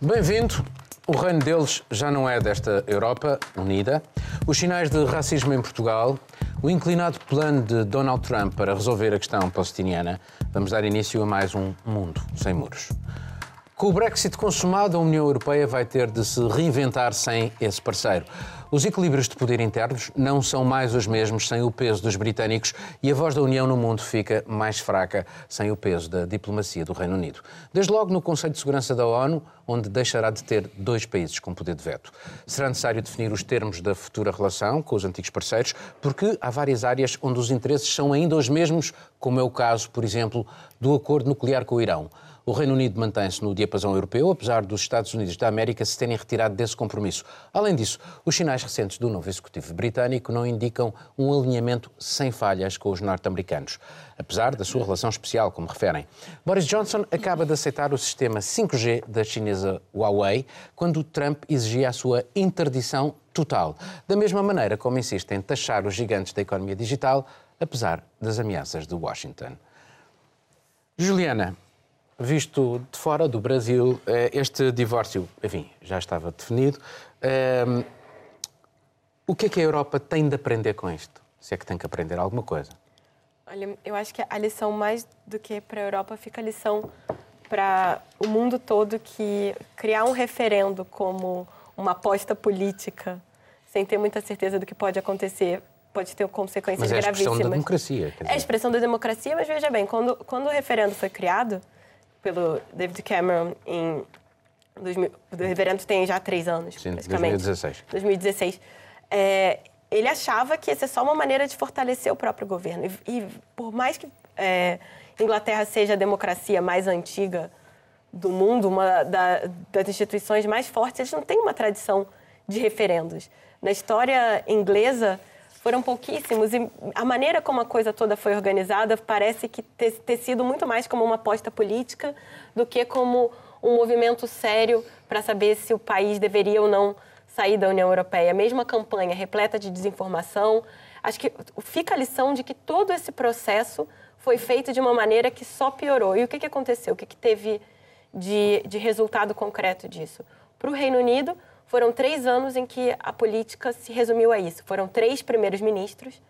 Bem-vindo. O reino deles já não é desta Europa unida. Os sinais de racismo em Portugal, o inclinado plano de Donald Trump para resolver a questão palestiniana. Vamos dar início a mais um Mundo Sem Muros. Com o Brexit consumado, a União Europeia vai ter de se reinventar sem esse parceiro. Os equilíbrios de poder internos não são mais os mesmos sem o peso dos britânicos e a voz da União no mundo fica mais fraca sem o peso da diplomacia do Reino Unido. Desde logo no Conselho de Segurança da ONU, onde deixará de ter dois países com poder de veto. Será necessário definir os termos da futura relação com os antigos parceiros, porque há várias áreas onde os interesses são ainda os mesmos, como é o caso, por exemplo, do acordo nuclear com o Irão. O Reino Unido mantém-se no diapasão europeu, apesar dos Estados Unidos da América se terem retirado desse compromisso. Além disso, os sinais recentes do novo executivo britânico não indicam um alinhamento sem falhas com os norte-americanos, apesar da sua relação especial, como referem. Boris Johnson acaba de aceitar o sistema 5G da chinesa Huawei, quando Trump exigia a sua interdição total, da mesma maneira como insiste em taxar os gigantes da economia digital, apesar das ameaças de Washington. Juliana, visto de fora do Brasil, eh, este divórcio, enfim, já estava definido. Ehm, o que é que a Europa tem de aprender com isto? Se é que tem que aprender alguma coisa. Olha, eu acho que a lição mais do que para a Europa fica a lição para o mundo todo que criar um referendo como uma aposta política, sem ter muita certeza do que pode acontecer, pode ter consequências gravíssimas. Mas é a expressão da democracia. É a expressão da democracia, mas veja bem, quando, quando o referendo foi criado, pelo David Cameron em 2000, o reverendo tem já três anos, Sim, 2016. 2016. É, ele achava que ia ser só uma maneira de fortalecer o próprio governo. E, e por mais que é, Inglaterra seja a democracia mais antiga do mundo, uma da, das instituições mais fortes, eles não têm uma tradição de referendos. Na história inglesa, foram pouquíssimos e a maneira como a coisa toda foi organizada parece que ter, ter sido muito mais como uma aposta política do que como um movimento sério para saber se o país deveria ou não sair da União Europeia. A mesma campanha repleta de desinformação. Acho que fica a lição de que todo esse processo foi feito de uma maneira que só piorou. E o que, que aconteceu? O que, que teve de, de resultado concreto disso? Para o Reino Unido, foram três anos em que a política se resumiu a isso. Foram três primeiros ministros,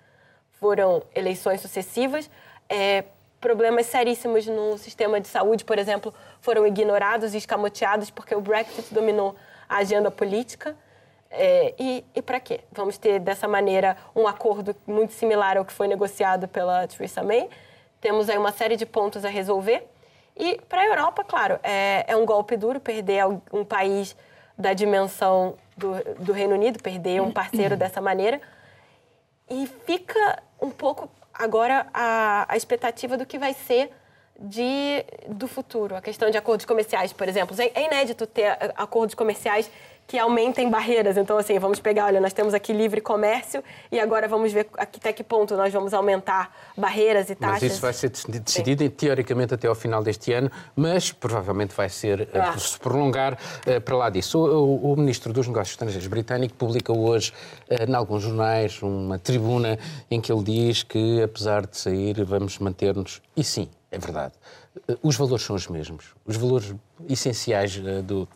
foram eleições sucessivas, é, problemas seríssimos no sistema de saúde, por exemplo, foram ignorados e escamoteados porque o Brexit dominou a agenda política. É, e, e para quê? Vamos ter dessa maneira um acordo muito similar ao que foi negociado pela Theresa May. Temos aí uma série de pontos a resolver. E para a Europa, claro, é, é um golpe duro perder um país da dimensão do, do Reino Unido, perder um parceiro dessa maneira. E fica um pouco agora a, a expectativa do que vai ser de, do futuro. A questão de acordos comerciais, por exemplo. É, é inédito ter acordos comerciais que aumentem barreiras. Então, assim, vamos pegar, olha, nós temos aqui livre comércio e agora vamos ver até que ponto nós vamos aumentar barreiras e taxas. Mas isso vai ser decidido, Sim. teoricamente, até ao final deste ano, mas provavelmente vai ser, eh, ah. se prolongar uh, para lá disso. O, o, o, Ministro dos Negócios Estrangeiros britânico publica hoje, uh, em alguns jornais, uma tribuna em que ele diz que, apesar de sair, vamos manter-nos. E sim, é verdade. Os valores são os mesmos. Os valores essenciais do,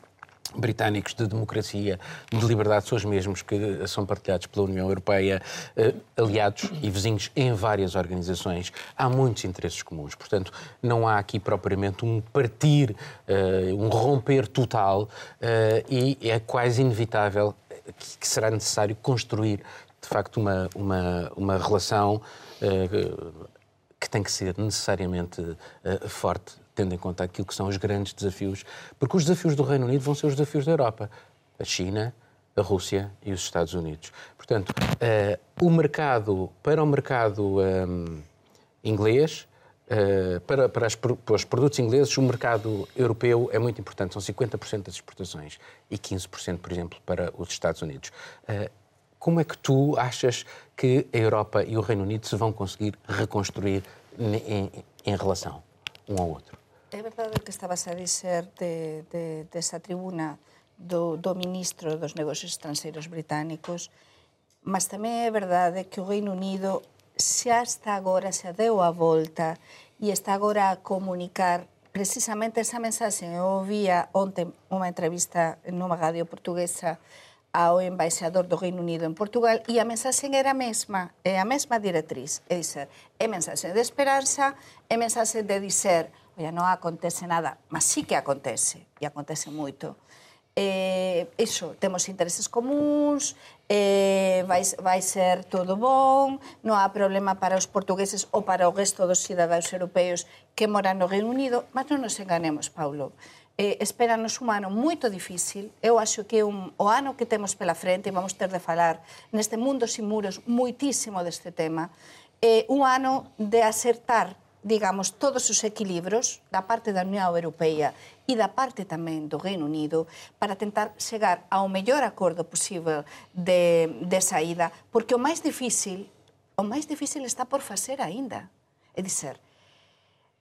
britânicos de democracia, de liberdade, são os mesmos que são partilhados pela União Europeia, eh, aliados e vizinhos em várias organizações. Há muitos interesses comuns, portanto, não há aqui propriamente um partir, eh, um romper total eh, e é quase inevitável que será necessário construir, de facto, uma, uma, uma relação que tem que ser necessariamente forte tendo em conta aquilo que são os grandes desafios, porque os desafios do Reino Unido vão ser os desafios da Europa. A China, a Rússia e os Estados Unidos. Portanto, uh, o mercado, para o mercado um, inglês, uh, para, para, as, para, os produtos ingleses, o mercado europeu é muito importante. São 50% das exportações e 15%, por exemplo, para os Estados Unidos. Uh, como é que tu achas que a Europa e o Reino Unido se vão conseguir reconstruir em, em relação um ao outro? É verdade que estabas a dizer de, de, desa tribuna do, do ministro dos negocios estranxeiros británicos, mas tamén é verdade que o Reino Unido xa está agora se deu a volta e está agora a comunicar precisamente esa mensaxe. Eu ouvía ontem unha entrevista numa radio portuguesa ao embaixador do Reino Unido en Portugal e a mensaxe era a mesma, é a mesma directriz, é dizer, é mensaxe de esperanza, é mensaxe de dizer Oia, non acontece nada, mas sí que acontece, e acontece moito. Eh, iso, temos intereses comuns, eh, vai, vai ser todo bon, non há problema para os portugueses ou para o resto dos cidadáns europeos que moran no Reino Unido, mas non nos enganemos, Paulo eh, esperanos un ano moito difícil. Eu acho que un, o ano que temos pela frente, e vamos ter de falar neste mundo sin muros moitísimo deste tema, é eh, un ano de acertar digamos, todos os equilibros da parte da Unión Europea e da parte tamén do Reino Unido para tentar chegar ao mellor acordo posible de, de saída, porque o máis difícil, o máis difícil está por facer aínda. É dizer,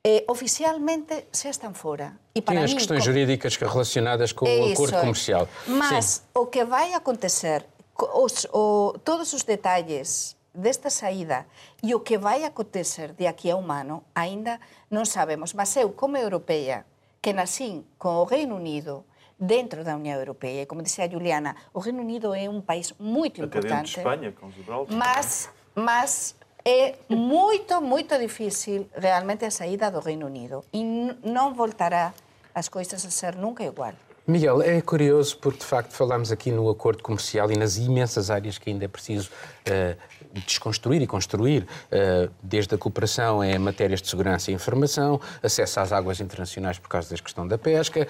eh, oficialmente xa están fora. E para Sim, as questões jurídicas relacionadas com o acordo comercial. Mas Sim. o que vai acontecer, os, o, todos os detalles desta saída e o que vai acontecer de aquí a un ano ainda non sabemos. Mas eu, como europeia, que nacín con o Reino Unido dentro da Unión Europea, e como dixía Juliana, o Reino Unido é un país moito importante. De Espanha, con Gibraltar. Mas, mas é moito, moito difícil realmente a saída do Reino Unido e non voltará as coisas a ser nunca igual. Miguel, é curioso porque de facto falamos aqui no acordo comercial e nas imensas áreas que ainda é preciso uh, desconstruir e construir, uh, desde a cooperação em matérias de segurança e informação, acesso às águas internacionais por causa da questão da pesca.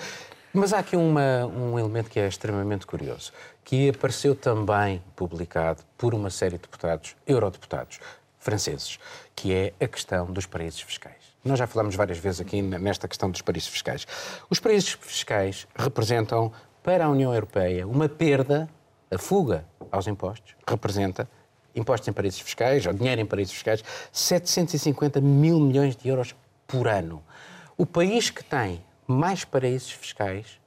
Mas há aqui uma, um elemento que é extremamente curioso, que apareceu também publicado por uma série de deputados, eurodeputados franceses, que é a questão dos paraísos fiscais. Nós já falamos várias vezes aqui nesta questão dos paraísos fiscais. Os paraísos fiscais representam para a União Europeia uma perda, a fuga aos impostos, representa impostos em paraísos fiscais, ou dinheiro em paraísos fiscais, 750 mil milhões de euros por ano. O país que tem mais paraísos fiscais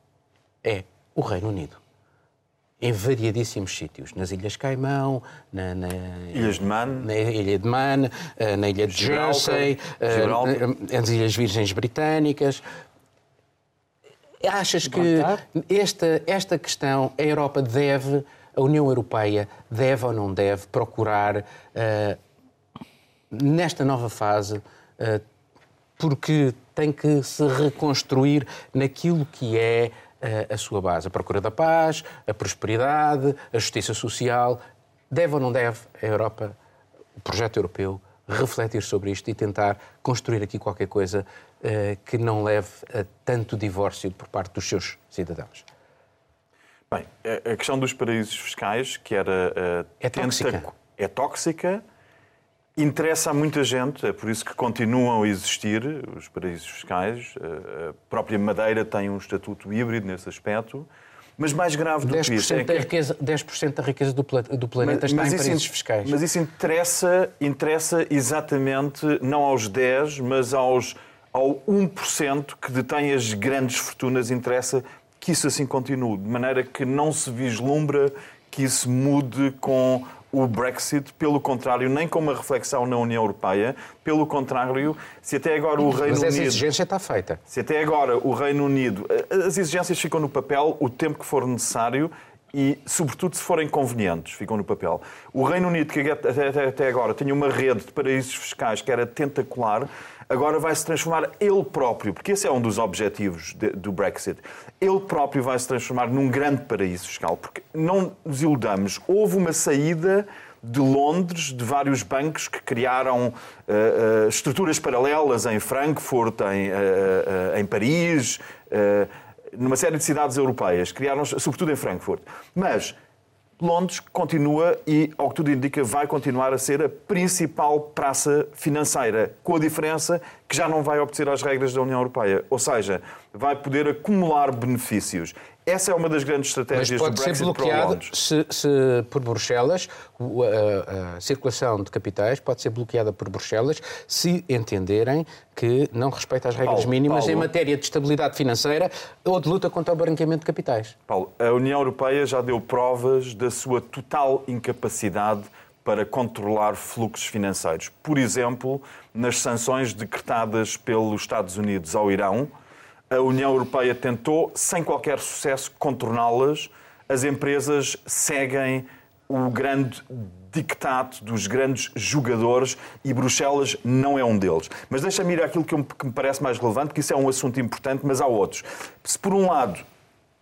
é o Reino Unido. Em variadíssimos sítios, nas Ilhas Caimão, na, na, Ilhas de Man, na Ilha de Man, eh, na Ilha de Jersey, eh, nas Ilhas Virgens Britânicas. Achas que esta, esta questão a Europa deve, a União Europeia deve ou não deve procurar uh, nesta nova fase, uh, porque tem que se reconstruir naquilo que é a, sua base. A procura da paz, a prosperidade, a justiça social. Deve ou não deve a Europa, o projeto europeu, refletir sobre isto e tentar construir aqui qualquer coisa que não leve a tanto divórcio por parte dos seus cidadãos? Bem, a questão dos paraísos fiscais, que era. Uh, é tóxica. É tóxica Interessa a muita gente, é por isso que continuam a existir os paraísos fiscais. A própria Madeira tem um estatuto híbrido nesse aspecto. Mas mais grave do que isso é que... Da riqueza, 10% da riqueza do, do planeta mas, está mas em paraísos fiscais. Mas isso interessa, interessa exatamente não aos 10, mas aos, ao 1% que detém as grandes fortunas. Interessa que isso assim continue, de maneira que não se vislumbra que isso mude com o Brexit, pelo contrário, nem com uma reflexão na União Europeia, pelo contrário, se até agora o Reino Unido. Mas essa exigência está feita. Se até agora o Reino Unido. As exigências ficam no papel o tempo que for necessário e, sobretudo, se forem convenientes, ficam no papel. O Reino Unido, que até, até agora tinha uma rede de paraísos fiscais que era tentacular, agora vai se transformar ele próprio, porque esse é um dos objetivos de, do Brexit. Ele próprio vai se transformar num grande paraíso fiscal, porque não nos iludamos, houve uma saída de Londres, de vários bancos que criaram uh, uh, estruturas paralelas em Frankfurt, em, uh, em Paris, numa série de cidades europeias, criaram sobretudo em Frankfurt. Mas Londres continua e, ao que tudo indica, vai continuar a ser a principal praça financeira, com a diferença que já não vai obedecer às regras da União Europeia. Ou seja, vai poder acumular benefícios. Essa é uma das grandes estratégias Mas pode do Brexit ser bloqueado se, se, por Bruxelas, a, a, circulação de capitais pode ser bloqueada por Bruxelas se entenderem que não respeita as regras Paulo, mínimas Paulo, em matéria de estabilidade financeira ou de luta contra o branqueamento de capitais. Paulo, a União Europeia já deu provas da sua total incapacidade para controlar fluxos financeiros. Por exemplo, nas sanções decretadas pelos Estados Unidos ao Irão, a União Europeia tentou, sem qualquer sucesso, contorná-las. As empresas seguem o grande dictato dos grandes jogadores e Bruxelas não é um deles. Mas deixa-me ir àquilo que me parece mais relevante, que isso é um assunto importante, mas há outros. Se por um lado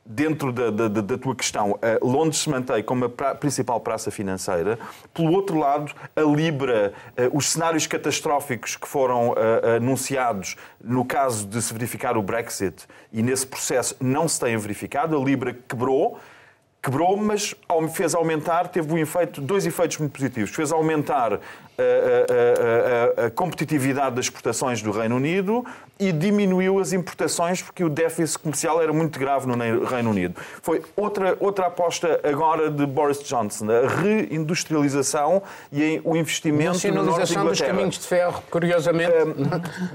dentro da, da, da, tua questão, Londres se mantém como a pra, principal praça financeira. Pelo outro lado, a Libra, eh, os cenários catastróficos que foram eh, anunciados no caso de se verificar o Brexit e nesse processo não se têm verificado. A Libra quebrou quebrou, mas fez aumentar, teve um efeito, dois efeitos muito positivos. Fez aumentar a, a, a, a, competitividade das exportações do Reino Unido e diminuiu as importações porque o déficit comercial era muito grave no Reino Unido. Foi outra, outra aposta agora de Boris Johnson, a reindustrialização e o investimento Nacionalização dos caminhos de ferro, curiosamente.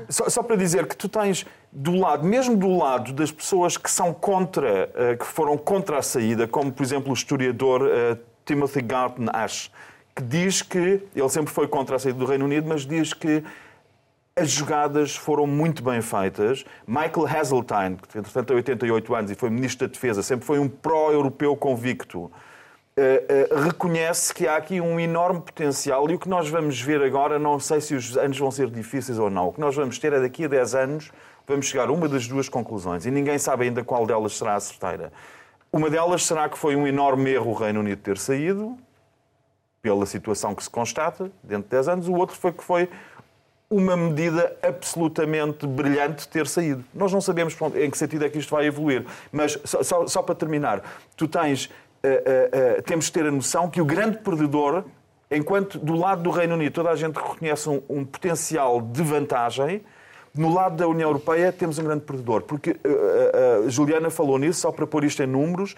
só, só para dizer que tu tens do lado, mesmo do lado das pessoas que são contra, eh, que foram contra a saída, como por exemplo o historiador uh, Timothy Garton Ash, que diz que ele sempre foi contra a saída do Reino Unido, mas diz que as jogadas foram muito bem feitas. Michael Heseltine, que entretanto tem 88 anos e foi Ministro da Defesa, sempre foi um pró-europeu convicto, uh, uh, reconhece que há aqui um enorme potencial e o que nós vamos ver agora, não sei se os anos vão ser difíceis ou não, o que nós vamos ter é daqui a 10 anos vamos chegar a uma das duas conclusões e ninguém sabe ainda qual delas será a certeira. Uma delas será que foi um enorme erro o Reino Unido ter saído, pela situação que se constata, dentro de 10 anos. O outro foi que foi uma medida absolutamente brilhante ter saído. Nós não sabemos em que sentido é que isto vai evoluir. Mas, só, só, só para terminar, tu tens, uh, uh, uh, temos de ter a noção que o grande perdedor, enquanto do lado do Reino Unido toda a gente reconhece um, um potencial de vantagem, no lado da União Europeia temos um grande perdedor, porque Juliana falou nisso, só para pôr isto em números,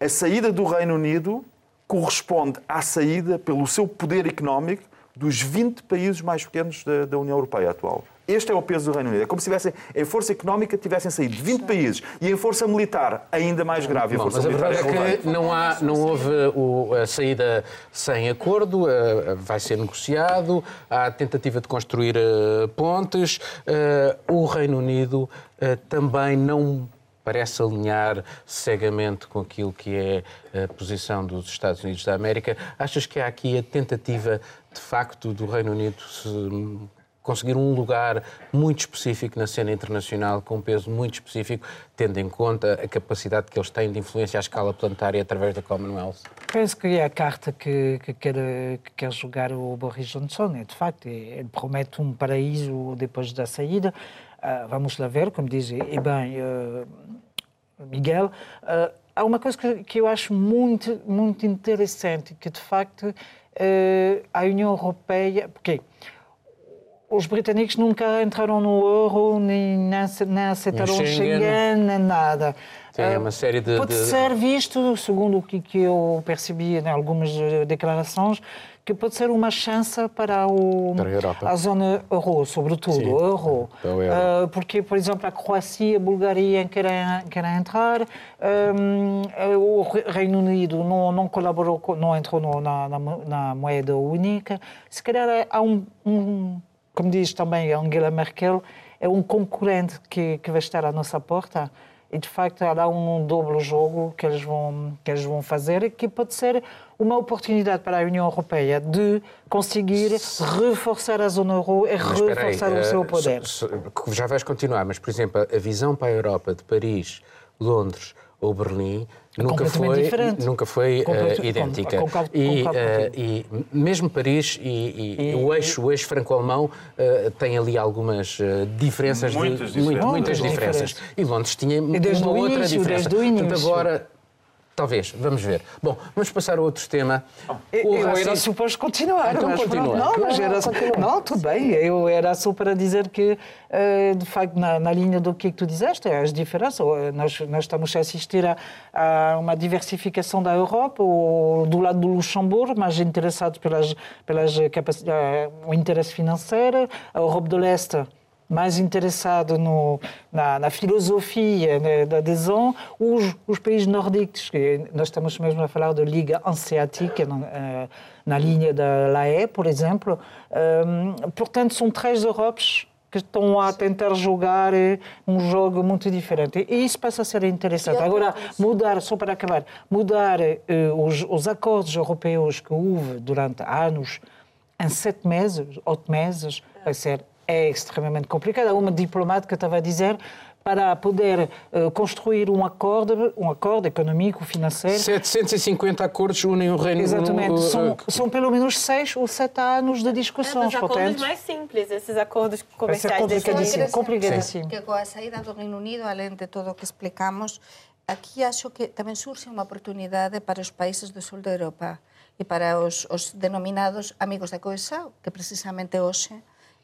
a saída do Reino Unido corresponde à saída, pelo seu poder económico, dos 20 países mais pequenos da, da União Europeia atual. Este é o peso do Reino Unido. É como se tivessem, em força económica, tivessem saído 20 países e em força militar, ainda mais grave. Bom, mas a verdade é, é que não, há, não houve o, a saída sem acordo, uh, vai ser negociado, há a tentativa de construir uh, pontes. Uh, o Reino Unido também não parece alinhar cegamente com aquilo que é a posição dos Estados Unidos da América. Achas que há aqui a tentativa, de facto, do Reino Unido se conseguir um lugar muito específico na cena internacional, com um peso muito específico, tendo em conta a capacidade que eles têm de influência à escala planetária através da Commonwealth? Penso que é a carta que, que, quer, que quer jogar o Boris Johnson. É, de facto, ele promete um paraíso depois da saída. Uh, vamos lá ver, como diz e bem uh, Miguel. Uh, há uma coisa que, que, eu acho muito, muito interessante, que de facto a União Europeia... Porque os britânicos nunca entraram no euro, nem, nem aceitaram o Schengen, nem nada. Tem uma série de... Pode ser visto, segundo o que, eu percebi em algumas declarações, que pode ser uma chance para, o, para a, a, zona euro, sobretudo, Sim, euro. euro. Uh, porque, por exemplo, a Croácia e a Bulgária querem, querem entrar, um, o Reino Unido não, não colaborou, não entrou na, na, na, moeda única. Se calhar há um, um como diz também Angela Merkel, é um concorrente que, que vai estar à nossa porta e de facto há um duplo jogo que eles vão que eles vão fazer que pode ser uma oportunidade para a União Europeia de conseguir reforçar a zona euro e mas, reforçar aí, o seu eh, poder. Já vais continuar, mas por exemplo a visão para a Europa de Paris, Londres ou Berlim nunca foi, diferente. nunca foi uh, idêntica. Concordo, e, uh, e, mesmo Paris e, e, e o eixo, o eixo franco-alemão uh, tem ali algumas diferenças, muitas, de, diferenças. muitas diferenças. E Londres tinha uma outra diferença. Desde o início. Portanto, agora Talvez, vamos ver. Bom, vamos passar a outro tema. Eu, eu era suposto continuar. Então mas continua. Não, mas era, não, tudo bem. Eu era só para dizer que, eh, de facto, na, na linha do que, é tu dizeste, as diferenças, eh, nós, nós estamos a assistir a, a, uma diversificação da Europa, ou do lado do Luxemburgo, mais interessados pelas, pelas capacidades, eh, o interesse financeiro, a Europa do Leste mais interessado no, na, na, filosofia né, da adesão, os, os países nórdicos, que nós estamos mesmo a falar da Liga Hanseática, na, eh, na linha da LAE, por exemplo. Um, portanto, são três Europes que estão a tentar jogar um jogo muito diferente. E isso passa a ser interessante. Agora, mudar, só para acabar, mudar os, os acordos europeus que houve durante anos em sete meses, oito meses, vai ser é extremamente complicado. Há uma diplomática estava a dizer para poder uh, construir um acordo, um acordo econômico, financeiro. 750 acordos unem o Reino Unido. Exatamente. Uh, são, são, pelo menos seis ou sete anos de discussões. É, os acordos mais simples, esses acordos comerciais. Vai ser complicadíssimo. complicadíssimo. Que com a saída do Reino Unido, além de tudo o que explicamos, aqui acho que também surge uma oportunidade para os países do sul da Europa e para os, os denominados amigos da coesão, que precisamente hoje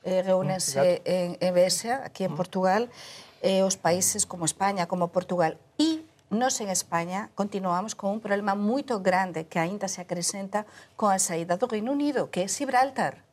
eh, reúnense mm, en, en Bésia, aquí en mm. Portugal, eh, os países como España, como Portugal. E nós en España continuamos con un problema moito grande que aínda se acrescenta con a saída do Reino Unido, que é Gibraltar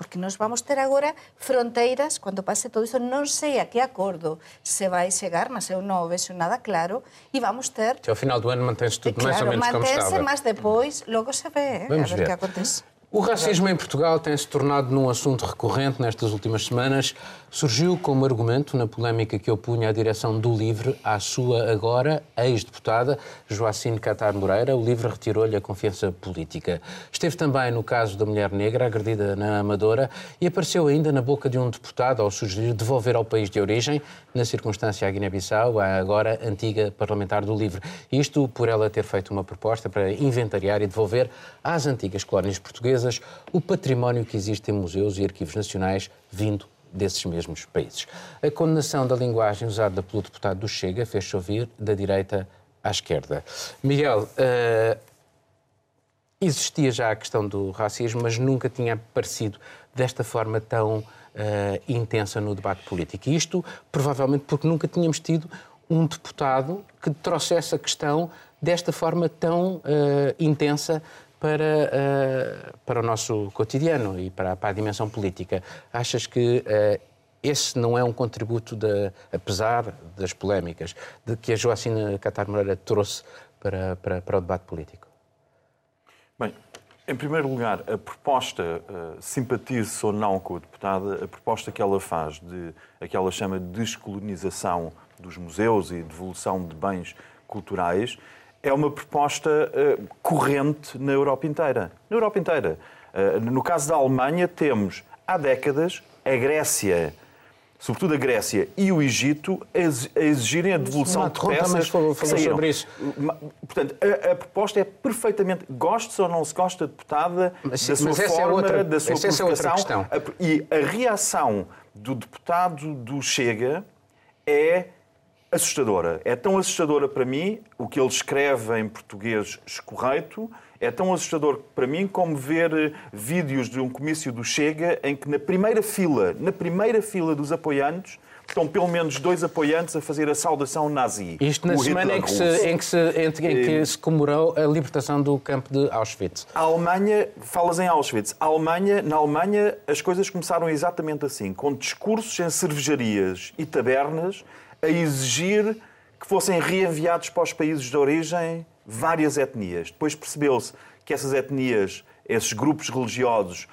porque nos vamos ter agora fronteiras, cando pase todo iso, non sei a que acordo se vai chegar, mas eu non o vexo nada claro, e vamos ter... Que ao final do ano mantense tudo claro, máis ou menos como estaba. Claro, mantense, mas depois, logo se ve, eh, vamos a ver, ver que acontece. O racismo em Portugal tem se tornado num assunto recorrente nestas últimas semanas. Surgiu como argumento na polémica que opunha a direção do LIVRE à sua agora ex-deputada Joacine Catar Moreira. O LIVRE retirou-lhe a confiança política. Esteve também no caso da mulher negra agredida na Amadora e apareceu ainda na boca de um deputado ao sugerir devolver ao país de origem, na circunstância a Guiné-Bissau, a agora antiga parlamentar do LIVRE. Isto por ela ter feito uma proposta para inventariar e devolver às antigas colónias portuguesas o património que existe em museus e arquivos nacionais vindo desses mesmos países. A condenação da linguagem usada pelo deputado do Chega fez ouvir da direita à esquerda. Miguel, uh, existia já a questão do racismo, mas nunca tinha aparecido desta forma tão uh, intensa no debate político. E isto provavelmente porque nunca tínhamos tido um deputado que trouxesse a questão desta forma tão uh, intensa para, uh, para o nosso cotidiano e para, para, a dimensão política. Achas que uh, esse não é um contributo, de, apesar das polémicas, de que a Joacina Catar Moreira trouxe para, para, para o debate político? Bem, em primeiro lugar, a proposta, uh, simpatize ou não com a deputada, a proposta que ela faz de a que ela chama de descolonização dos museus e devolução de bens culturais, é uma proposta uh, corrente na Europa inteira. Na Europa inteira. Uh, no caso da Alemanha, temos há décadas a Grécia, sobretudo a Grécia e o Egito, a exigirem a devolução de peças falou, falou que sobre isso. Portanto, a, a, proposta é perfeitamente, goste ou não se gosta, deputada, mas, da sua forma, é outra, da sua provocação. É e a reação do deputado do Chega é assustadora. É tão assustadora para mim o que ele escreve em português escorreito. É tão assustador para mim como ver eh, vídeos de um comício do Chega em que na primeira fila, na primeira fila dos apoiantes, estão pelo menos dois apoiantes a fazer a saudação nazi. Isto na semana em que, se, em, que se, em que eh, se comemorou a libertação do campo de Auschwitz. A Alemanha, falas em Auschwitz, a Alemanha, na Alemanha as coisas começaram exatamente assim, com discursos em cervejarias e tabernas a exigir que fossem reenviados para os países de origem várias etnias. Depois percebeu-se que essas etnias, esses grupos religiosos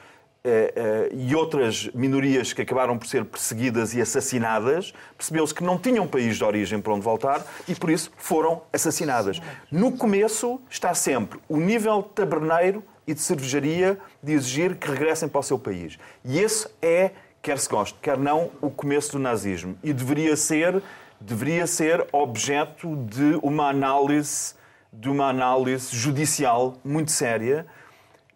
eh, eh, e outras minorias que acabaram por ser perseguidas e assassinadas, percebeu-se que não tinham país de origem para onde voltar e por isso foram assassinadas. No começo está sempre o nível taberneiro e de cervejaria de exigir que regressem para o seu país. E esse é quer se goste, quer não, o começo do nazismo. E deveria ser, deveria ser objeto de uma análise, de uma análise judicial muito séria,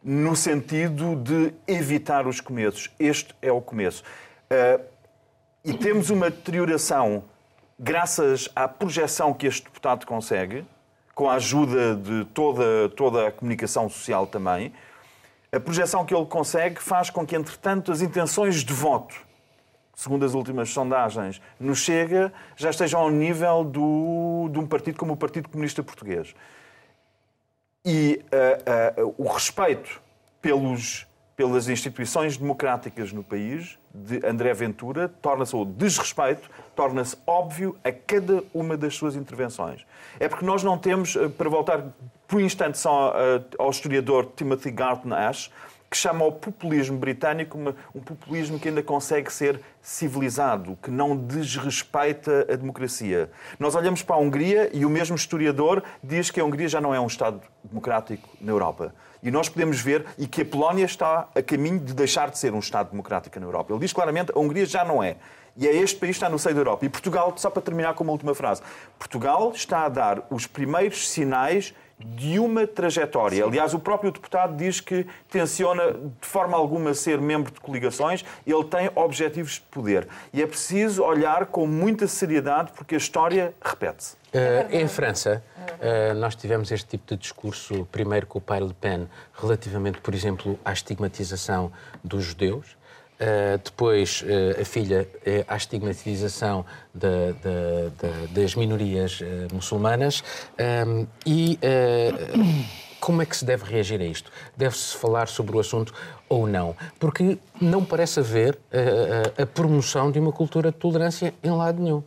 no sentido de evitar os começos. Este é o começo. Uh, e temos uma deterioração, graças à projeção que este deputado consegue, com a ajuda de toda, toda a comunicação social também, a projeção que ele consegue faz com que, entretanto, as intenções de voto, segundo as últimas sondagens, no Chega, já estejam ao nível do, de um partido como o Partido Comunista Português. E uh, uh, o respeito pelos, pelas instituições democráticas no país, de André Ventura, torna-se, ou desrespeito, torna-se óbvio a cada uma das suas intervenções. É porque nós não temos, uh, para voltar por um instante só ao historiador Timothy Garton Ash, que chama ao populismo britânico um populismo que ainda consegue ser civilizado, que não desrespeita a democracia. Nós olhamos para a Hungria e o mesmo historiador diz que a Hungria já não é um Estado democrático na Europa. E nós podemos ver e que a Polónia está a caminho de deixar de ser um Estado democrático na Europa. Ele diz claramente a Hungria já não é. E é este país que está no seio da Europa. E Portugal, só para terminar com uma última frase, Portugal está a dar os primeiros sinais de uma trajetória. Sim. Aliás, o próprio deputado diz que tenciona de forma alguma ser membro de coligações, ele tem objetivos de poder. E é preciso olhar com muita seriedade porque a história repete-se. Uh, em França, uh, nós tivemos este tipo de discurso, primeiro com o pai Le Pen, relativamente, por exemplo, à estigmatização dos judeus. Uh, depois, uh, a filha uh, à estigmatização de, de, de, das minorias muçulmanas. Um, e como é que se deve reagir a isto? Deve-se falar sobre o assunto ou não? Porque não parece haver a promoção de uma cultura de tolerância em lado nenhum.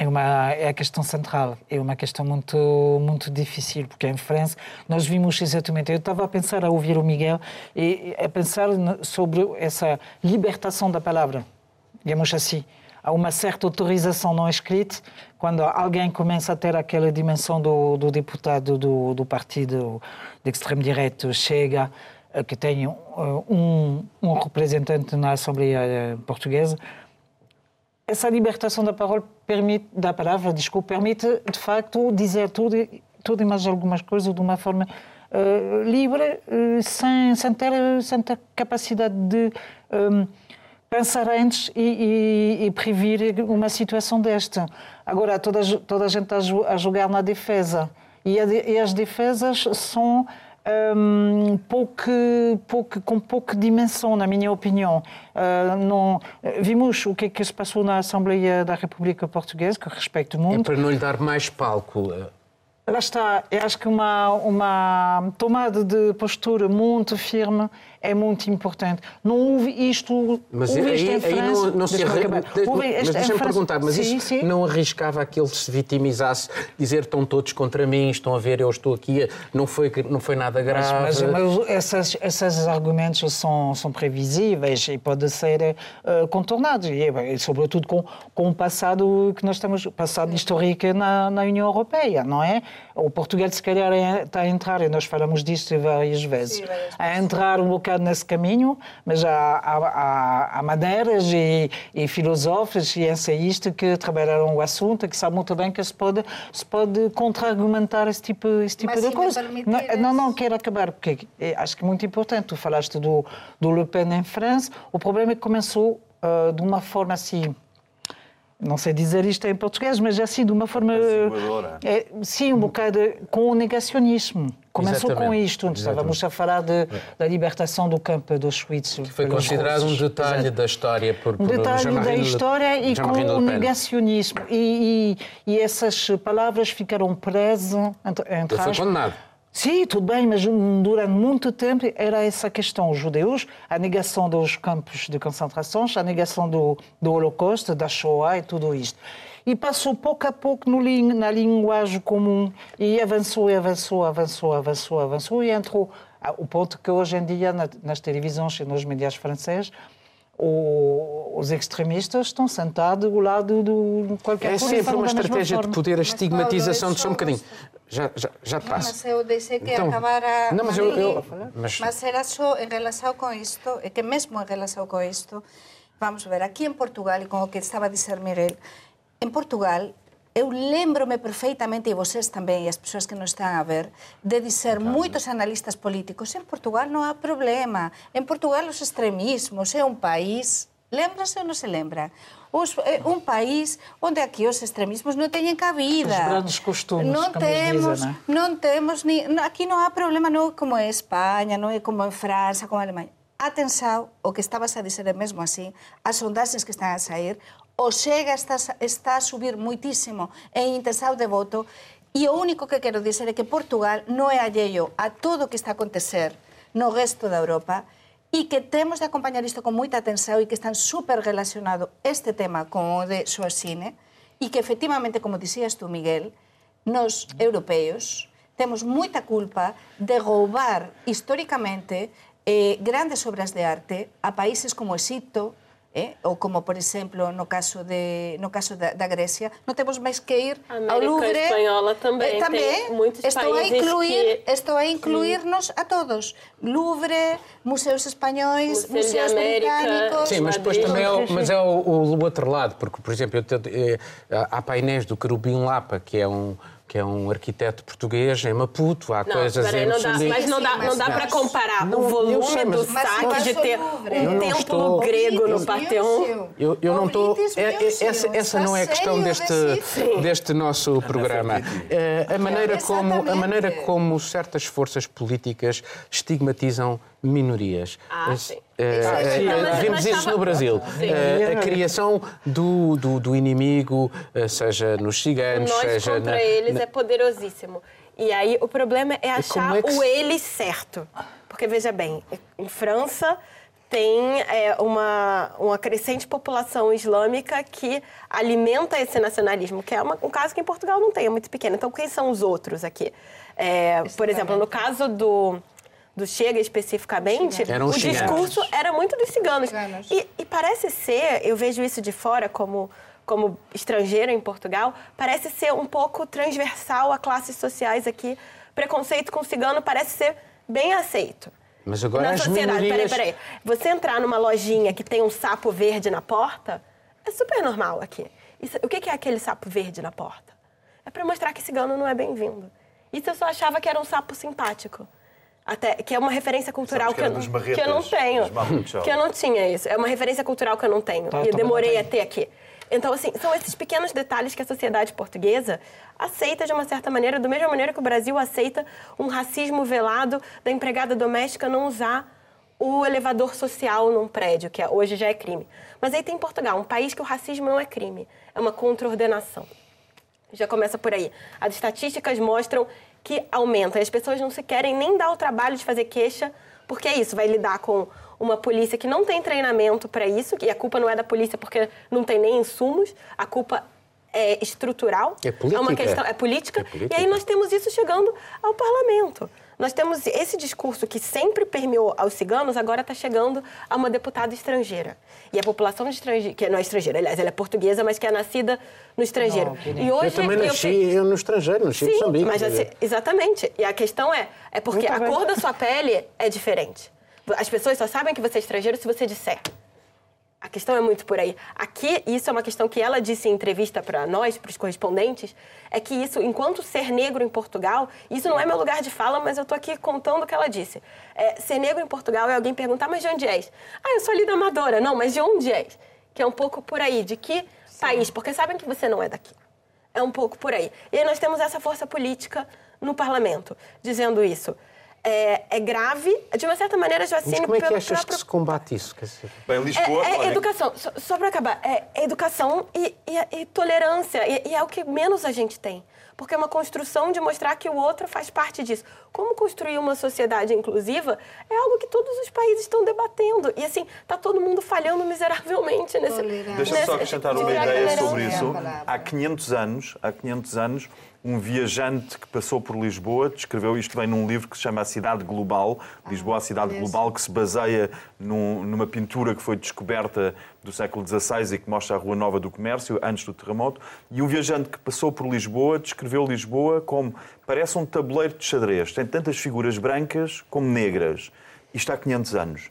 É, uma, é a questão central, é uma questão muito, muito difícil, porque em França nós vimos exatamente. Eu estava a pensar, a ouvir o Miguel, e a pensar sobre essa libertação da palavra, digamos assim. Há uma certa autorização não escrita quando alguém começa a ter aquela dimensão do, do deputado do, do partido de extremo-direita, chega, eh, que tem eh, um, um representante na Assembleia eh, Portuguesa, essa libertação da palavra permite, da palavra, desculpa, permite de facto dizer tudo, tudo e mais algumas coisas de uma forma uh, livre, uh, sem, sem, ter, sem ter capacidade de um, pensar antes e, e, e, prever uma situação desta. Agora, toda, toda a gente está a jogar na defesa e, a, e as defesas são um, pouco, pouco, com pouca dimensão, na minha opinião. Uh, não, vimos o que é que se passou na Assembleia da República Portuguesa, que respeito muito. É para não lhe dar mais palco. Lá está, eu acho que uma, uma tomada de postura muito firme é muito importante. Não houve isto. Mas houve aí, isto aí não, não se arriscava. Mas deixa-me perguntar, mas sim, isso sim. não arriscava que ele se vitimizasse, dizer estão todos contra mim, estão a ver, eu estou aqui, não foi, não foi nada grave. Mas, mas, mas esses, esses argumentos são, são previsíveis e podem ser uh, contornados, e, sobretudo com, com o passado que nós temos, passado histórico na, na União Europeia, não é? O Portugal, se calhar, é, está a entrar, e nós falamos disso várias vezes, sim, várias a entrar um nesse caminho, mas há, há, há madeiras e, e filósofos e ensaístas que trabalharam o assunto que sabem muito bem que se pode, se pode contra-argumentar esse tipo, esse tipo mas, de coisa. Não, não, não quero acabar, porque acho que é muito importante. Tu falaste do, do Le Pen em França, o problema é que começou uh, de uma forma assim não sei dizer isto em português, mas assim, de uma forma. É, sim, um bocado com o negacionismo. Começou Exatamente. com isto, onde estávamos a falar de, da libertação do campo do Auschwitz. Que foi considerado um detalhe Exato. da história por, por Um detalhe da história e com o negacionismo. E, e, e, essas palavras ficaram presas entre, entre foi condenado. Sim, tudo bem, mas durante muito tempo era essa questão. Os judeus, a negação dos campos de concentração, a negação do, do Holocausto, da Shoah e tudo isto. E passou pouco a pouco no, na linguagem comum e avançou, avançou, avançou, avançou, avançou e entrou o ponto que hoje em dia nas televisões e nos médias franceses os extremistas estão sentados ao lado de qualquer coisa. É sempre uma estratégia de poder, a estigmatização de só um bocadinho. Já, já, já te passo. Mas eu deixei que então, acabara não, mas, eu, eu, mas... mas era só em relação com isto, é que mesmo em relação com isto, vamos ver, aqui em Portugal, e com o que estava a dizer Mirel, em Portugal eu lembro-me perfeitamente, e vocês também, e as pessoas que nos estão a ver, de dizer muitos analistas políticos: em Portugal não há problema. Em Portugal, os extremismos é um país. Lembrase ou non se lembra? Os, eh, un país onde aquí os extremismos non teñen cabida. Os grandes costumes, non temos, dizem, né? non temos ni, no, aquí non há problema non como é España, non é como en França, como en Alemanha. Atensao, o que estabas a dizer é mesmo así, as sondaxes que están a sair, o Xega está, está a subir moitísimo en intensao de voto, e o único que quero dizer é que Portugal non é alleio a todo o que está a acontecer no resto da Europa, e que temos de acompañar isto con moita atención e que están super relacionado este tema con o de Suasine e que efectivamente, como dixías tú, Miguel, nos europeos temos moita culpa de roubar históricamente eh, grandes obras de arte a países como Egipto, eh? ou como, por exemplo, no caso, de, no caso da, da Grécia, não temos mais que ir América ao Louvre. espanhola também. Eh, também muitos estou a incluir, que... estou a incluir-nos a todos. Louvre, museus espanhóis, Museu museus britânicos. Sim, mas depois Madrid. também é o, mas é o, o outro lado, porque, por exemplo, eu te- eh, há painéis do Querubim Lapa, que é um que é um arquiteto português em Maputo, há Não, coisas peraí, em não dá, mas não dá, não dá para comparar Não, o eu volume sei, mas- do saque de ter um templo estou- grego no. Museum. Eu, eu não estou. É- é- essa, essa não é a questão deste, deste nosso programa. É, a, maneira como, a maneira como certas forças políticas estigmatizam minorias. Ah, sim. é, Isso é Mas- vemos isso no Brasil. É, a criação do, do, do inimigo, seja nos ciganos, Nós seja contra na- eles na- é poderosíssimo. E aí o problema é achar é que o ele certo. Porque, veja bem, em França tem é, uma, uma crescente população islâmica que alimenta esse nacionalismo, que é uma- um caso que em Portugal não tem, é muito pequeno. Então, quem são os outros aqui? É, por exemplo, no caso do, do Chega especificamente, o discurso era muito dos ciganos. Ciganos. E, e parece ser, eu vejo isso de fora como, como estrangeira em Portugal, parece ser um pouco transversal a classes sociais aqui. Preconceito com cigano parece ser bem aceito. Mas agora na as sociedade, minorias... peraí, peraí. Você entrar numa lojinha que tem um sapo verde na porta, é super normal aqui. Isso- o que que é aquele sapo verde na porta? É para mostrar que cigano não é bem-vindo. Isso eu só achava que era um sapo simpático. Até, que é uma referência cultural que que, era eu, marretas, que eu não tenho. Que eu não tinha isso. É uma referência cultural que eu não tenho. Tá, e demorei a ter aqui. Então, assim, são esses pequenos detalhes que a sociedade portuguesa aceita de uma certa maneira, da mesma maneira que o Brasil aceita um racismo velado da empregada doméstica não usar o elevador social num prédio, que é- hoje já é crime. Mas aí tem Portugal, um país que o racismo não é crime, é uma contraordenação. Já começa por aí. As estatísticas mostram que aumenta. As pessoas não se querem nem dar o trabalho de fazer queixa, porque é isso, vai lidar com uma polícia que não tem treinamento para isso, e a culpa não é da polícia porque não tem nem insumos, a culpa é estrutural. É política. uma questão, é política. É política. E aí nós temos isso chegando ao parlamento. Nós temos esse discurso que sempre permeou aos ciganos, agora está chegando a uma deputada estrangeira. E a população estrangeira, que não é estrangeira, aliás, ela é portuguesa, mas que é nascida no estrangeiro. Não, e hoje Eu também nasci eu no estrangeiro, nasci em Sim, Moçambique. mas assim, exatamente. E a questão é, é porque Muito a bem. cor da sua pele é diferente. As pessoas só sabem que você é estrangeiro se você disser. A questão é muito por aí. Aqui, isso é uma questão que ela disse em entrevista para nós, para os correspondentes, é que isso, enquanto ser negro em Portugal, isso não é meu lugar de fala, mas eu estou aqui contando o que ela disse. É, ser negro em Portugal é alguém perguntar, mas de onde és? Ah, eu sou ali da Amadora. Não, mas de onde és? Que é um pouco por aí. De que país? Porque sabem que você não é daqui. É um pouco por aí. E aí nós temos essa força política no parlamento dizendo isso. É, é grave, de uma certa maneira, Mas Joacine, como é que pelo achas que próprio se combate isso? Quer dizer, Bem, Lisboa, é, é olha, educação, só, só para acabar, é, é educação e, e- e tolerância, e, e é o que menos a gente tem. Porque é uma construção de mostrar que o outro faz parte disso. Como construir uma sociedade inclusiva é algo que todos os países estão debatendo. E assim, está todo mundo falhando miseravelmente nesse. Deixa-me só acrescentar uma ideia sobre isso. É. Há 500 anos, há 500 anos, um viajante que passou por Lisboa descreveu isto vem num livro que se chama A Cidade Global, Lisboa, a Cidade. Global, que se baseia num- numa pintura que foi descoberta do século XVI e que mostra a Rua Nova do Comércio, antes do terremoto. E um viajante que passou por Lisboa descreveu Lisboa como parece um tabuleiro de xadrez. Tem tantas figuras brancas como negras. Isto há 500 anos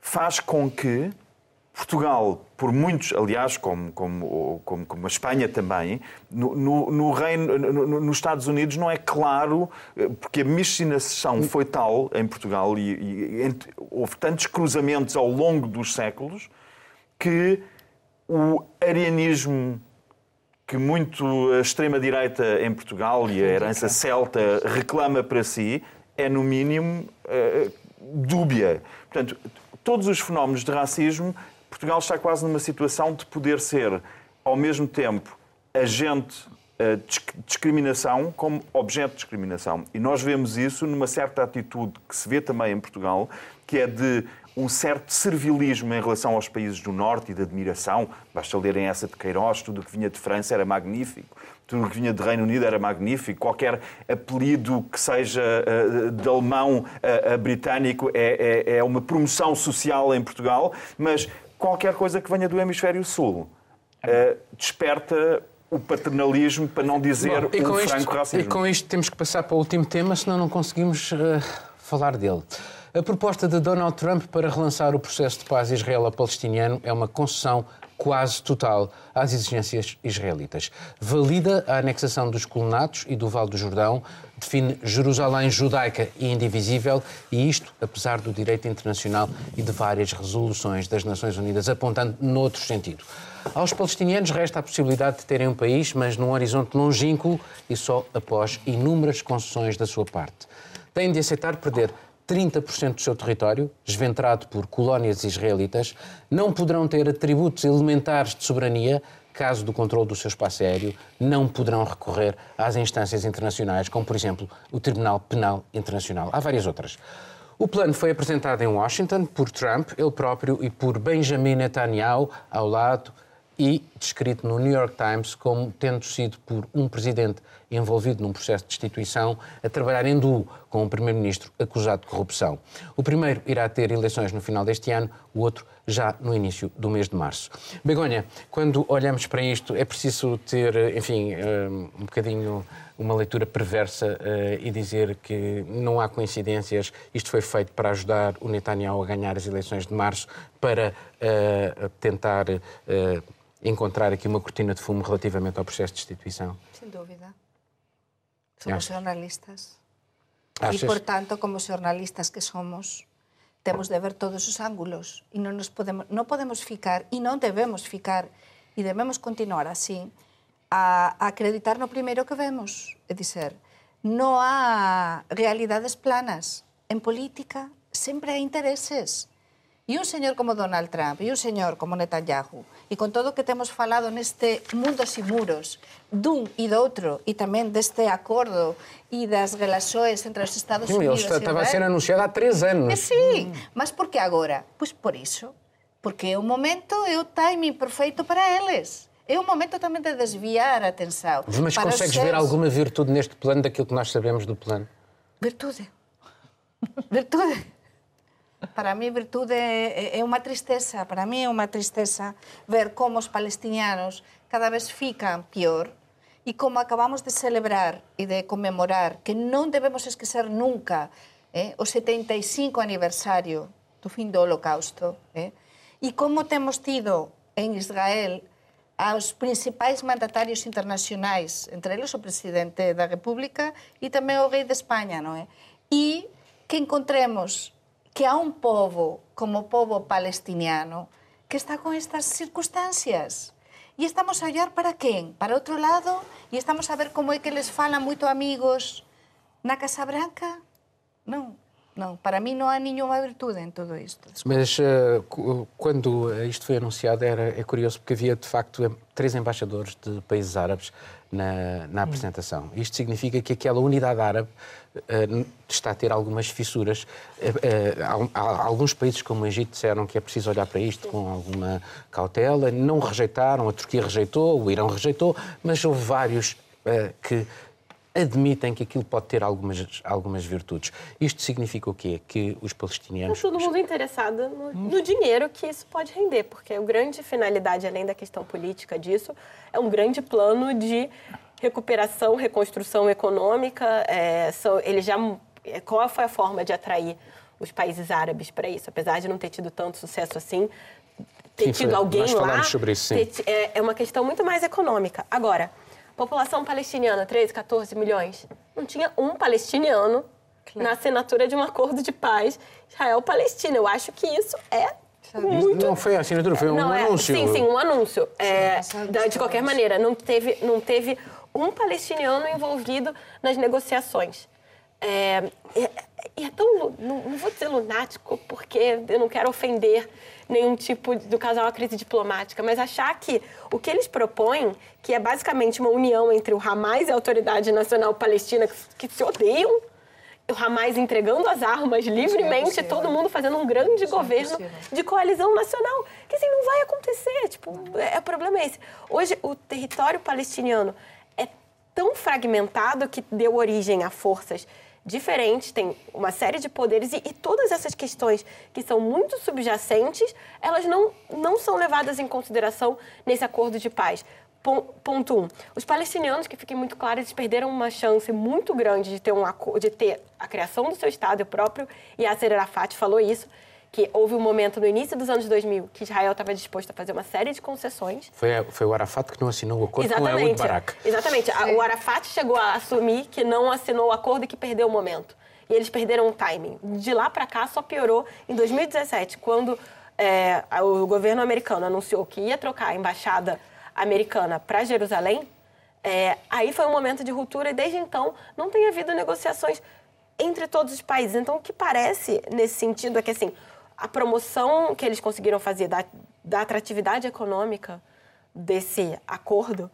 faz com que Portugal, por muitos, aliás, como, como, como, como a Espanha também, no, no, no reino, no- no- nos Estados Unidos não é claro, eh, porque a miscigenação foi tal em Portugal e, e entre- houve tantos cruzamentos ao longo dos séculos que o arianismo que muito a extrema-direita em Portugal e a herança celta reclama para si é, no mínimo, eh, dúbia. Portanto, todos os fenómenos de racismo, Portugal está quase numa situação de poder ser, ao mesmo tempo, agente eh, de disc- discriminação como objeto de discriminação. E nós vemos isso numa certa atitude que se vê também em Portugal, que é de um certo servilismo em relação aos países do Norte e de admiração. Basta lerem essa de Queiroz, tudo o que vinha de França era magnífico, tudo que vinha de Reino Unido era magnífico, qualquer apelido que seja uh, de alemão a, a britânico é, é, é uma promoção social em Portugal, mas qualquer coisa que venha do hemisfério sul uh, desperta o paternalismo, para não dizer Bom, o franco racismo. E com isto temos que passar para o último tema, senão não conseguimos uh, falar dele. A proposta de Donald Trump para relançar o processo de paz israelo-palestiniano é uma concessão quase total às exigências israelitas. Valida a anexação dos colonatos e do Vale do Jordão, define Jerusalém judaica e indivisível, e isto apesar do direito internacional e de várias resoluções das Nações Unidas apontando noutro sentido. Aos palestinianos resta a possibilidade de terem um país, mas num horizonte longínquo e só após inúmeras concessões da sua parte. Têm de aceitar perder 30% do seu território, desventrado por colónias israelitas, não poderão ter atributos elementares de soberania, caso do controle do seu espaço aéreo, não poderão recorrer às instâncias internacionais, como, por exemplo, o Tribunal Penal Internacional. Há várias outras. O plano foi apresentado em Washington por Trump, ele próprio, e por Benjamin Netanyahu, ao lado e descrito no New York Times como tendo sido por um presidente envolvido num processo de destituição a trabalhar em duo com um primeiro-ministro acusado de corrupção. O primeiro irá ter eleições no final deste ano, o outro já no início do mês de março. Begonha, quando olhamos para isto, é preciso ter, enfim, eh, um bocadinho uma leitura perversa eh, e dizer que não há coincidências. Isto foi feito para ajudar o Netanyahu a ganhar as eleições de março, para eh, tentar encontrar aqui uma cortina de fumo relativamente ao processo de destituição? Sem dúvida. Somos jornalistas. Achas? E, portanto, como jornalistas que somos, temos de ver todos os ángulos e non, nos podemos, non podemos ficar e non debemos ficar e debemos continuar así a, a acreditar no primeiro que vemos. É dizer, non há realidades planas. En política sempre há intereses. E un señor como Donald Trump e un señor como Netanyahu e con todo o que temos falado neste mundos e muros dun e do outro e tamén deste acordo e das relações entre os Estados Sim, Unidos e Estava a ser anunciado há três anos. Sim, mas por que agora? Pois por iso. Porque é o momento, é o timing perfeito para eles. É o momento também de desviar a atenção. Mas consegues seres... ver alguma virtude neste plano daquilo que nós sabemos do plano? Virtude. Virtude. Para mí, virtude é, é unha tristeza, para mí é unha tristeza ver como os palestinianos cada vez fican pior e como acabamos de celebrar e de conmemorar que non debemos esquecer nunca eh, o 75 aniversario do fin do holocausto eh, e como temos tido en Israel aos principais mandatarios internacionais, entre eles o presidente da República e tamén o rei de España, non é? E que encontremos que há un povo como o povo palestiniano que está con estas circunstancias. E estamos a olhar para quen? Para outro lado? E estamos a ver como é que les falan moito amigos na Casa Branca? Non. Não, para mim não há nenhuma virtude em tudo isto. Desculpa. Mas uh, quando isto foi anunciado era, é curioso porque havia de facto três embaixadores de países árabes na, na apresentação. Isto significa que aquela unidade árabe uh, está a ter algumas fissuras. Uh, alguns países como o Egito disseram que é preciso olhar para isto com alguma cautela. Não rejeitaram, a Turquia rejeitou, o Irão rejeitou, mas houve vários que admitem que aquilo pode ter algumas, algumas virtudes. Isto significa o quê? Que os palestinianos... Está todo mundo interessado no, no, dinheiro que isso pode render, porque a grande finalidade, além da questão política disso, é um grande plano de recuperação, reconstrução econômica. É, são, ele já, é, qual foi a forma de atrair os países árabes para isso? Apesar de não ter tido tanto sucesso assim, ter sim, tido foi, alguém lá... Sobre isso, sim. Ter, é, é uma questão muito mais econômica. Agora... População palestiniana, 13, 14 milhões. Não tinha um palestiniano claro. na assinatura de um acordo de paz Israel-Palestina. Eu acho que isso é muito... Não foi a assinatura, foi um não, é, anúncio. Sim, sim, um anúncio. É, de qualquer maneira, não teve, não teve um palestiniano envolvido nas negociações. É, é, é tão, não, não, vou dizer lunático, porque eu não quero ofender nenhum tipo do casal a crise diplomática, mas achar que o que eles propõem, que é basicamente uma união entre o Hamas e a Autoridade Nacional Palestina, que, que se odeiam, o Hamas entregando as armas livremente, todo mundo fazendo um grande governo de coalizão nacional. Que assim, não vai acontecer. Tipo, é, o problema é esse. Hoje, o território palestiniano é tão fragmentado que deu origem a forças diferentes, tem uma série de poderes e, e, todas essas questões que são muito subjacentes, elas não, não são levadas em consideração nesse acordo de paz. Ponto um. Os palestinianos, que fiquem muito claro, eles perderam uma chance muito grande de ter, um, de ter a criação do seu Estado próprio, e Yasser Arafat falou isso, que houve um momento no início dos anos 2000 que Israel estava disposto a fazer uma série de concessões. Foi, foi o Arafat que não assinou o acordo Exatamente. com Ehud Barak. Exatamente. O Arafat chegou a assumir que não assinou o acordo e que perdeu o momento. E eles perderam o timing. De lá para cá só piorou em 2017, quando é, o governo americano anunciou que ia trocar a embaixada americana para Jerusalém, é, aí foi um momento de ruptura e desde então não tem havido negociações entre todos os países. Então, o que parece nesse sentido é que assim, a promoção que eles conseguiram fazer da, da atratividade econômica desse acordo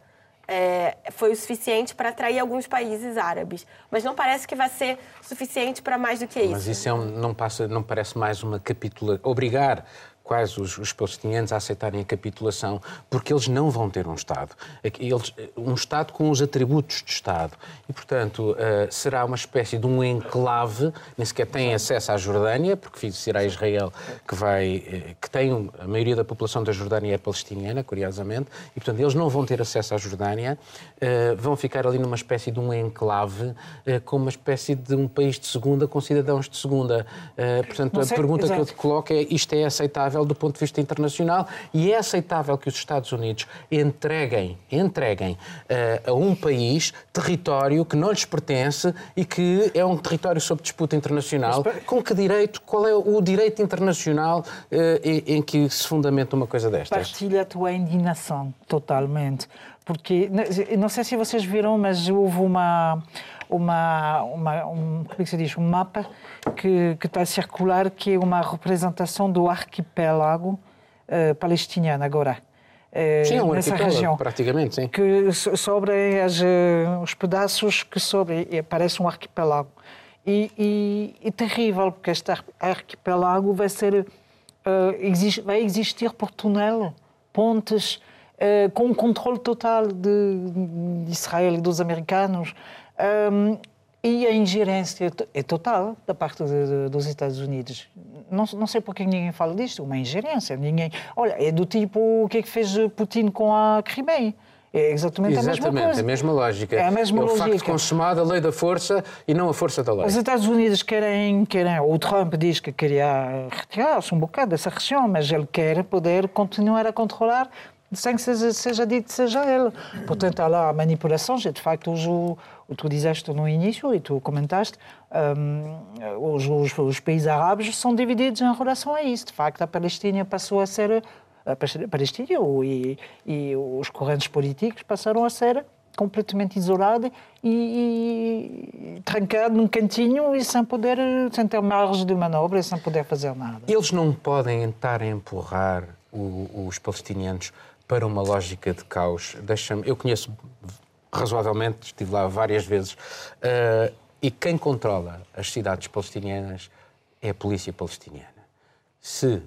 é, foi o suficiente para atrair alguns países árabes. Mas não parece que vai ser suficiente para mais do que isso. Mas isso é um, não, passa, não parece mais uma capitulação. Obrigar quais os, os palestinianos a aceitarem a capitulação, porque eles não vão ter um Estado. Eles, um Estado com os atributos de Estado. E, portanto, uh, será uma espécie de um enclave, nem sequer tem acesso à Jordânia, porque será Israel que vai, uh, que tem, a maioria da população da Jordânia é palestiniana, curiosamente, e, portanto, eles não vão ter acesso à Jordânia, uh, vão ficar ali numa espécie de um enclave, como uma espécie de um país de segunda com cidadãos de segunda. portanto, sei, a pergunta exato. que eu te coloco é, isto é aceitável aceitável do ponto de vista internacional e é aceitável que os Estados Unidos entreguem, entreguem uh, a um país território que não lhes pertence e que é um território sob disputa internacional. Mas, com que direito? Qual é o direito internacional uh, em, em que se fundamenta uma coisa destas? Partilha a tua indignação, totalmente. Porque, não sei se vocês viram, mas houve uma uma, uma um, como é se diz, um mapa que, que está a circular que é uma representação do arquipélago uh, palestiniano agora. Uh, sim, é um nessa região, praticamente, sim. Que sobre as, uh, os pedaços que sobre, parece um arquipélago. E, e, e terrível, porque este arquipélago vai ser, existe, vai existir por túnel, pontes, com um controle total de, de Israel e dos americanos. Um, e a ingerência é total da parte de, de, dos Estados Unidos. Não, não sei por que ninguém fala disto, uma ingerência. Ninguém, olha, é do tipo o que é que fez Putin com a Crimeia. É exatamente, exatamente, a mesma coisa. a mesma lógica. É a mesma é o lógica. facto consumado, a lei da força e não a força da lei. Os Estados Unidos querem, querem o Trump diz que queria retirar-se um bocado dessa região, mas ele quer poder continuar a controlar sem que seja, seja dito seja ele. Portanto, há lá manipulações e, de facto, o, o tu disseste no início e tu comentaste, um, os, os, os, países árabes são divididos em relação a isso. De facto, a Palestina passou a ser... A Palestina e, e os correntes políticos passaram a ser completamente isolado e, e, num cantinho e sem poder, sem ter margem de manobra e sem poder fazer nada. Eles não podem estar a empurrar o, os palestinianos para uma lógica de caos. Deixa-me, eu conheço razoavelmente, estive lá várias vezes, uh, e quem controla as cidades palestinianas é a polícia palestiniana. Se uh,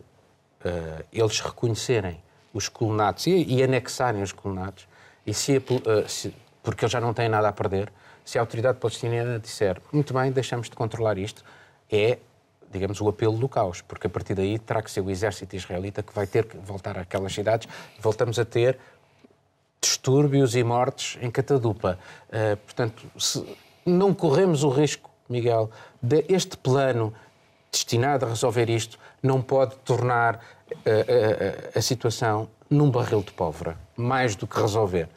eles reconhecerem os colonatos e, e, anexarem os colonatos, e se, uh, se, porque eles já não têm nada a perder, se a autoridade palestiniana disser muito bem, deixamos de controlar isto, é digamos, o apelo do caos, porque a partir daí terá que ser o exército israelita que vai ter que voltar àquelas cidades. Voltamos a ter distúrbios e mortes em Catadupa. Uh, portanto, não corremos o risco, Miguel, de este plano destinado a resolver isto não pode tornar uh, uh, a situação num barril de pólvora, mais do que resolver.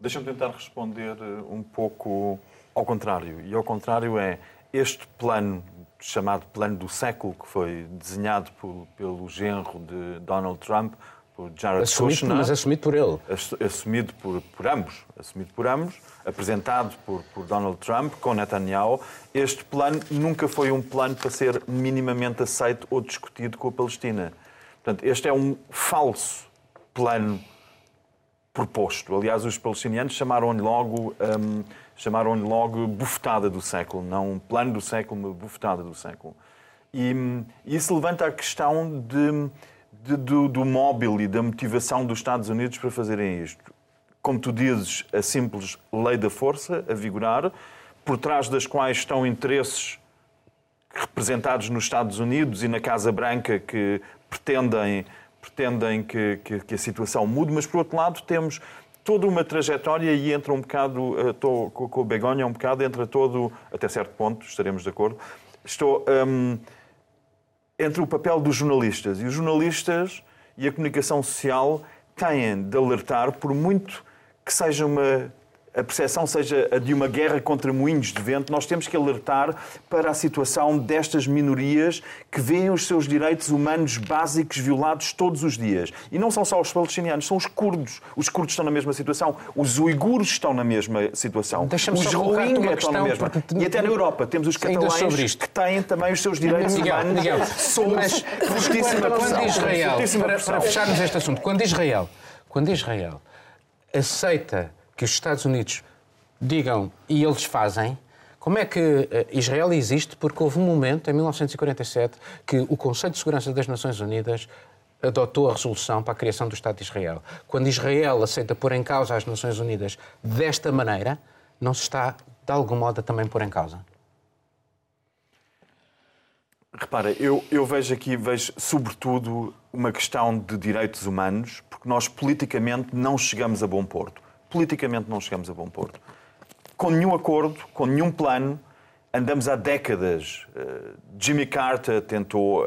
Deixa-me tentar responder um pouco ao contrário. E ao contrário é este plano chamado Plano do Século, que foi desenhado pelo genro de Donald Trump, por Jared assumido, Kushner. Mas assumido por ele. Assumido por, por ambos. Assumido por ambos, apresentado por, por Donald Trump, com Netanyahu. Este plano nunca foi um plano para ser minimamente aceito ou discutido com a Palestina. Portanto, este é um falso plano proposto. Aliás, os palestinianos chamaram-lhe logo, um, chamaram logo bufetada do século, não plano do século, mas bufetada do século. E hum, isso levanta a questão de, de, do, do móvel e da motivação dos Estados Unidos para fazerem isto. Como tu dizes, a simples lei da força a vigorar, por trás das quais estão interesses representados nos Estados Unidos e na Casa Branca que pretendem, pretendem que, que, que a situação mude, mas por outro lado temos toda uma trajetória e entra um bocado, estou com o Begonha um bocado, entra todo, até certo ponto, estaremos de acordo, estou um, entre o papel dos jornalistas. E os jornalistas e a comunicação social têm de alertar, por muito que seja uma a percepção seja a de uma guerra contra moinhos de vento, nós temos que alertar para a situação destas minorias que veem os seus direitos humanos básicos violados todos os dias. E não são só os palestinianos, são os curdos. Os curdos estão na mesma situação, os uigures estão na mesma situação, os rohingyas estão na mesma. Porque... E até na Europa temos os catalães que têm também os seus direitos Miguel, humanos Miguel, mas, fortíssima quando Israel, para, para fecharmos este assunto, quando Israel, quando Israel aceita que os Estados Unidos digam e eles fazem, como é que eh, Israel existe? Porque houve um momento, em 1947, que o Conselho de Segurança das Nações Unidas adotou a resolução para a criação do Estado de Israel. Quando Israel aceita pôr em causa as Nações Unidas desta maneira, não se está, de algum modo, a também pôr em causa? Repara, eu, eu vejo aqui, vejo sobretudo uma questão de direitos humanos, porque nós politicamente não chegamos a bom porto politicamente não chegamos a bom porto. Com nenhum acordo, com nenhum plano, andamos há décadas. Uh, Jimmy Carter tentou uh,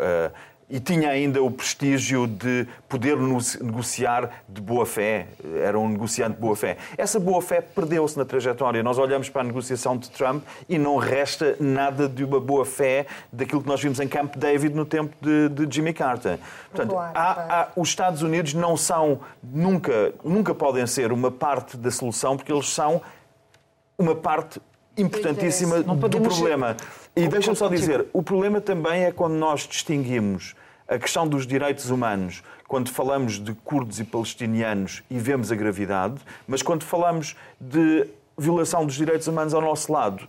e tinha ainda o prestígio de poder negociar de boa fé, era um negociante de boa fé. Essa boa fé perdeu-se na trajetória. Nós olhamos para a negociação de Trump e não resta nada de uma boa fé daquilo que nós vimos em Camp David no tempo de, de Jimmy Carter. Portanto, há, há, os Estados Unidos não são, nunca, nunca podem ser uma parte da solução, porque eles são uma parte importantíssima do problema. E deixa-me só dizer, o problema também é quando nós distinguimos a questão dos direitos humanos, quando falamos de curdos e palestinianos e vemos a gravidade, mas quando falamos de violação dos direitos humanos ao nosso lado,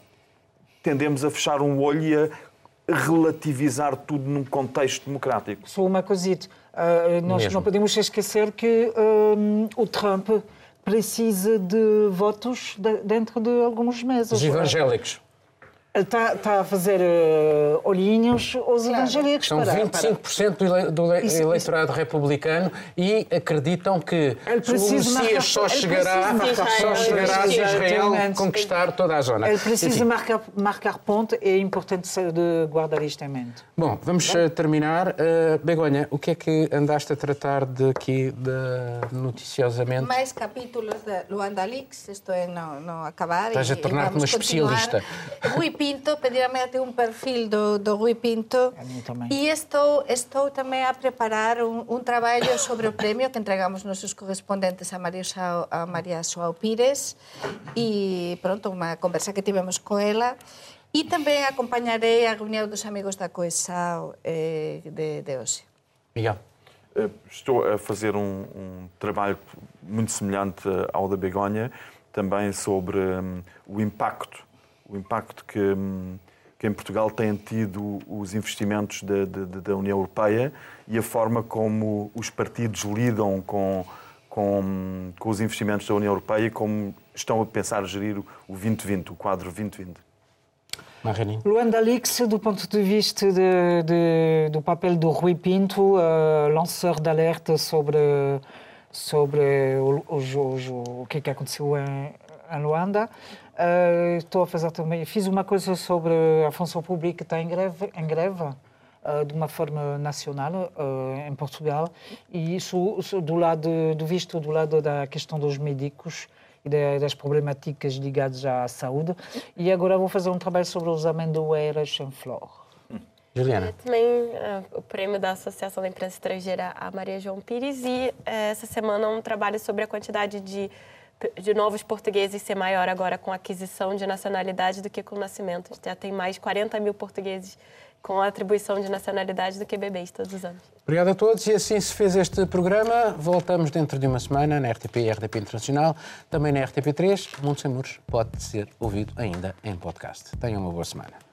tendemos a fechar um olho e a relativizar tudo num contexto democrático. Só uma coisita. Uh, nós Mesmo. não podemos esquecer que uh, o Trump precisa de votos de, dentro de alguns meses. Os evangélicos. Está, está a fazer uh, olhinhos aos claro. evangélicos. São para, 25% para... do eleitorado republicano e acreditam que o Messias só chegará, só chegará se Israel conquistar toda a zona. Ele precisa marcar, marcar ponto e é importante de guardar isto em mente. Bom, vamos Bem? Eh, terminar. Uh, Begonha, o que é que andaste a tratar de aqui de, noticiosamente? Mais capítulos de Luanda Leaks, estou a não, não acabar. Estás a tornar-te uma especialista. Pinto, pedirme até un perfil do, do Rui Pinto. E estou, estou tamén a preparar un, un traballo sobre o premio que entregamos nosos correspondentes a María, Sao, a María Soao Pires e pronto, unha conversa que tivemos co ela e tamén acompañarei a reunión dos amigos da Coesao eh, de, de hoxe. Miguel. Eh, estou a fazer um, um trabalho muito semelhante ao da Begonha, também sobre um, o impacto o impacto que, hum, que em Portugal têm tido os investimentos da, da, da, União Europeia e a forma como os partidos lidam com, com, com os investimentos da União Europeia e como estão a pensar gerir o 2020, o quadro 2020. Luanda Lix, do ponto de vista de, de, do papel do Rui Pinto, uh, lanceur d'alerta sobre, sobre o, o, o, o que, é que aconteceu em, em Luanda. Uh, estou a fazer também. Fiz uma coisa sobre a função pública que está em greve, em greve uh, de uma forma nacional uh, em Portugal e isso, isso, do lado do visto do lado da questão dos médicos e das problemáticas ligadas à saúde. E agora vou fazer um trabalho sobre os amendoeiras em flor. Juliana. É, também o prêmio da Associação da Imprensa Estrangeira a Maria João Pires e essa semana um trabalho sobre a quantidade de de novos portugueses ser maior agora com a aquisição de nacionalidade do que com o nascimento. Já tem mais de 40 mil portugueses com a atribuição de nacionalidade do que bebês todos os anos. Obrigado a todos e assim se fez este programa. Voltamos dentro de uma semana na RTP e RTP Internacional, também na RTP3. Mundo Sem Muros pode ser ouvido ainda em podcast. Tenham uma boa semana.